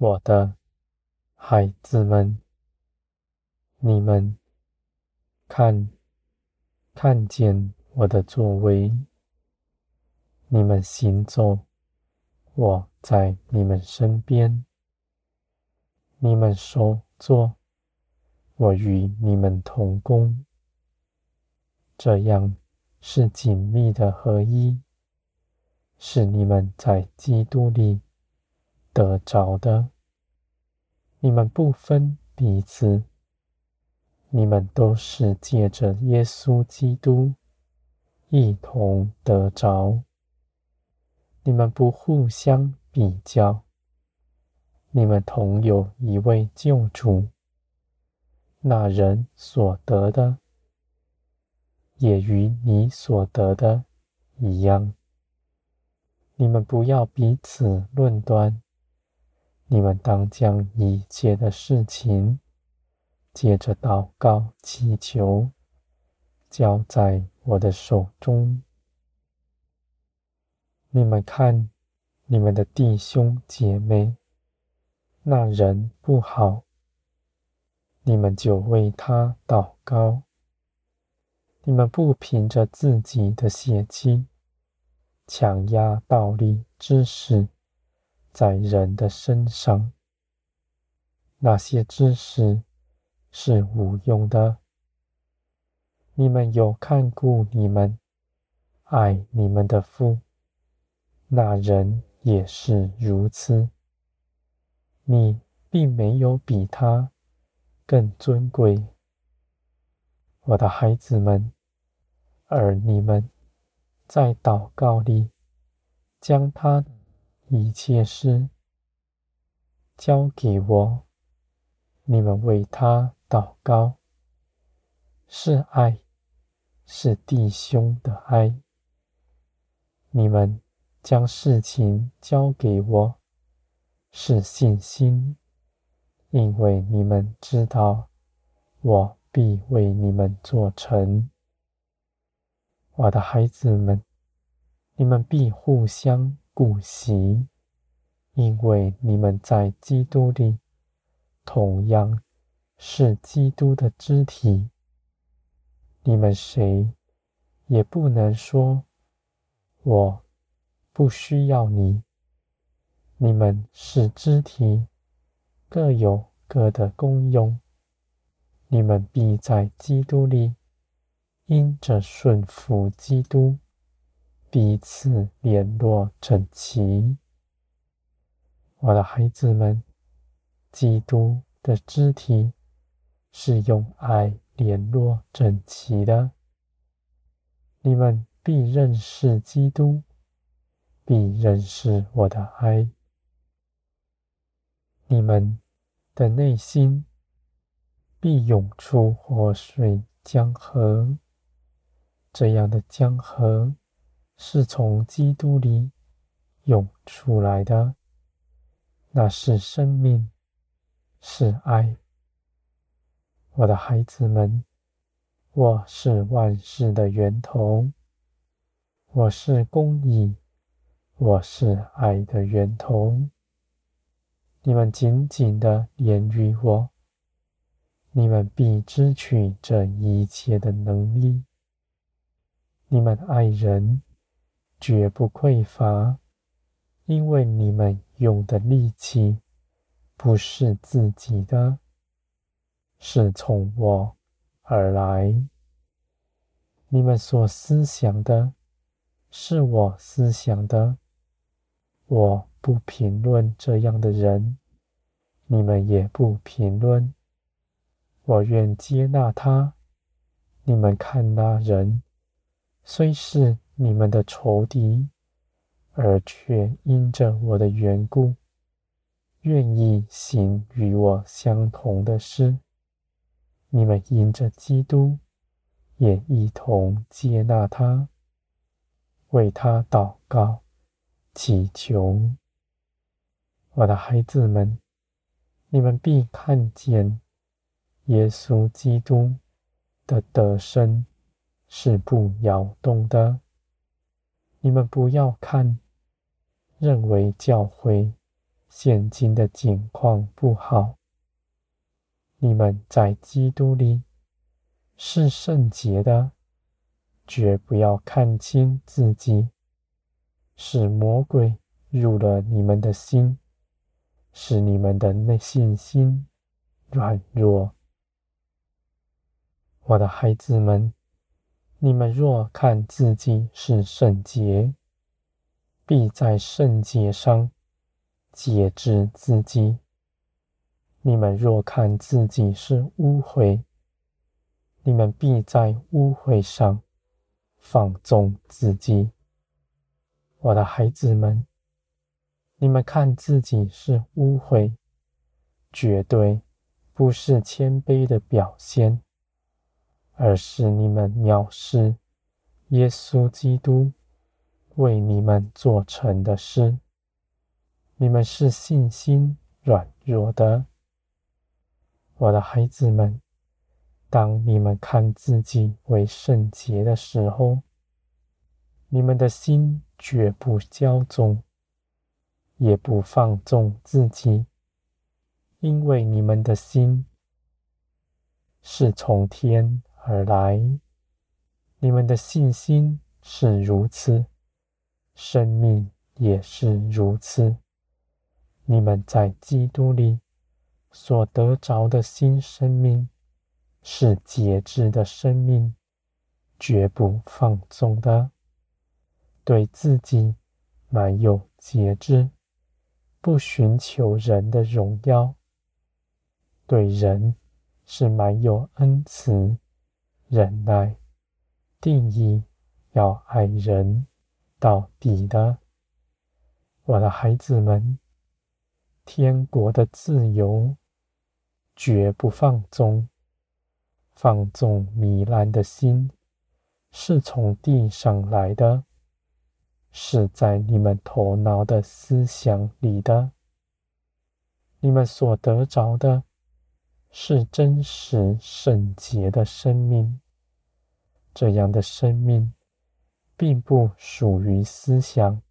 我的孩子们，你们看，看见我的作为，你们行走，我在你们身边，你们手作，我与你们同工，这样是紧密的合一，是你们在基督里。得着的，你们不分彼此，你们都是借着耶稣基督一同得着。你们不互相比较，你们同有一位救主，那人所得的，也与你所得的一样。你们不要彼此论断。你们当将一切的事情，借着祷告祈求，交在我的手中。你们看，你们的弟兄姐妹，那人不好，你们就为他祷告。你们不凭着自己的血气，强压道理知识。在人的身上，那些知识是无用的。你们有看顾你们、爱你们的父，那人也是如此。你并没有比他更尊贵，我的孩子们，而你们在祷告里将他。一切事交给我，你们为他祷告，是爱，是弟兄的爱。你们将事情交给我，是信心，因为你们知道我必为你们做成。我的孩子们，你们必互相。顾惜，因为你们在基督里，同样是基督的肢体。你们谁也不能说我不需要你。你们是肢体，各有各的功用。你们必在基督里，因着顺服基督。彼此联络整齐，我的孩子们，基督的肢体是用爱联络整齐的。你们必认识基督，必认识我的爱。你们的内心必涌出活水江河，这样的江河。是从基督里涌出来的，那是生命，是爱。我的孩子们，我是万事的源头，我是公义，我是爱的源头。你们紧紧的连于我，你们必支取这一切的能力。你们爱人。绝不匮乏，因为你们用的力气不是自己的，是从我而来。你们所思想的，是我思想的。我不评论这样的人，你们也不评论。我愿接纳他。你们看那人，虽是。你们的仇敌，而却因着我的缘故，愿意行与我相同的事。你们因着基督，也一同接纳他，为他祷告、祈求。我的孩子们，你们必看见耶稣基督的得胜是不摇动的。你们不要看，认为教会现今的境况不好。你们在基督里是圣洁的，绝不要看轻自己，使魔鬼入了你们的心，使你们的内信心软弱。我的孩子们，你们若看自己是圣洁，必在圣洁上节制自己。你们若看自己是污秽，你们必在污秽上放纵自己。我的孩子们，你们看自己是污秽，绝对不是谦卑的表现，而是你们藐视耶稣基督为你们做成的事。你们是信心软弱的。我的孩子们，当你们看自己为圣洁的时候，你们的心绝不骄纵，也不放纵自己，因为你们的心是从天而来，你们的信心是如此，生命也是如此。你们在基督里。所得着的新生命是节制的生命，绝不放纵的，对自己满有节制，不寻求人的荣耀，对人是满有恩慈、忍耐，定义要爱人到底的。我的孩子们。天国的自由，绝不放纵。放纵糜烂的心，是从地上来的，是在你们头脑的思想里的。你们所得着的，是真实圣洁的生命。这样的生命，并不属于思想，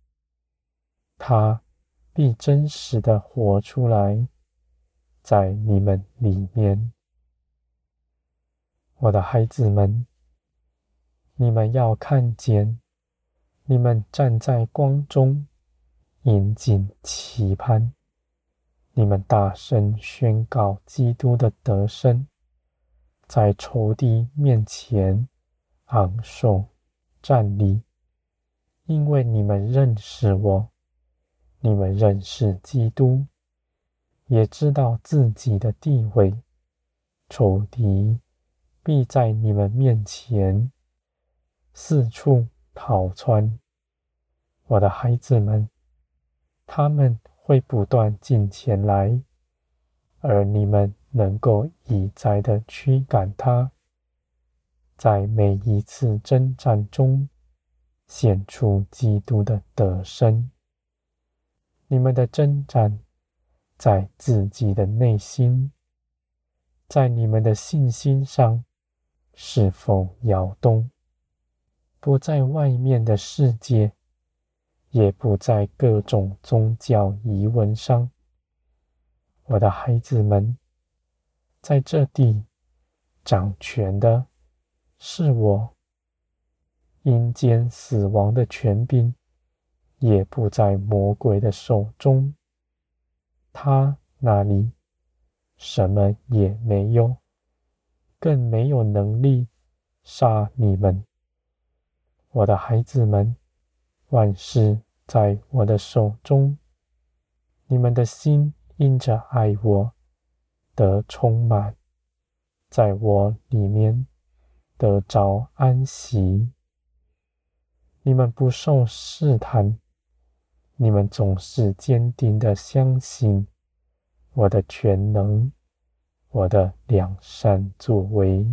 它。必真实的活出来，在你们里面，我的孩子们，你们要看见，你们站在光中，引颈期盼，你们大声宣告基督的得胜，在仇敌面前昂首站立，因为你们认识我。你们认识基督，也知道自己的地位，仇敌必在你们面前四处逃窜。我的孩子们，他们会不断进前来，而你们能够一再的驱赶他，在每一次征战中显出基督的得胜。你们的征战在自己的内心，在你们的信心上是否摇动？不在外面的世界，也不在各种宗教仪文上。我的孩子们，在这地掌权的是我，阴间死亡的权柄。也不在魔鬼的手中，他那里什么也没有，更没有能力杀你们，我的孩子们。万事在我的手中，你们的心因着爱我得充满，在我里面得着安息，你们不受试探。你们总是坚定的相信我的全能，我的良善作为。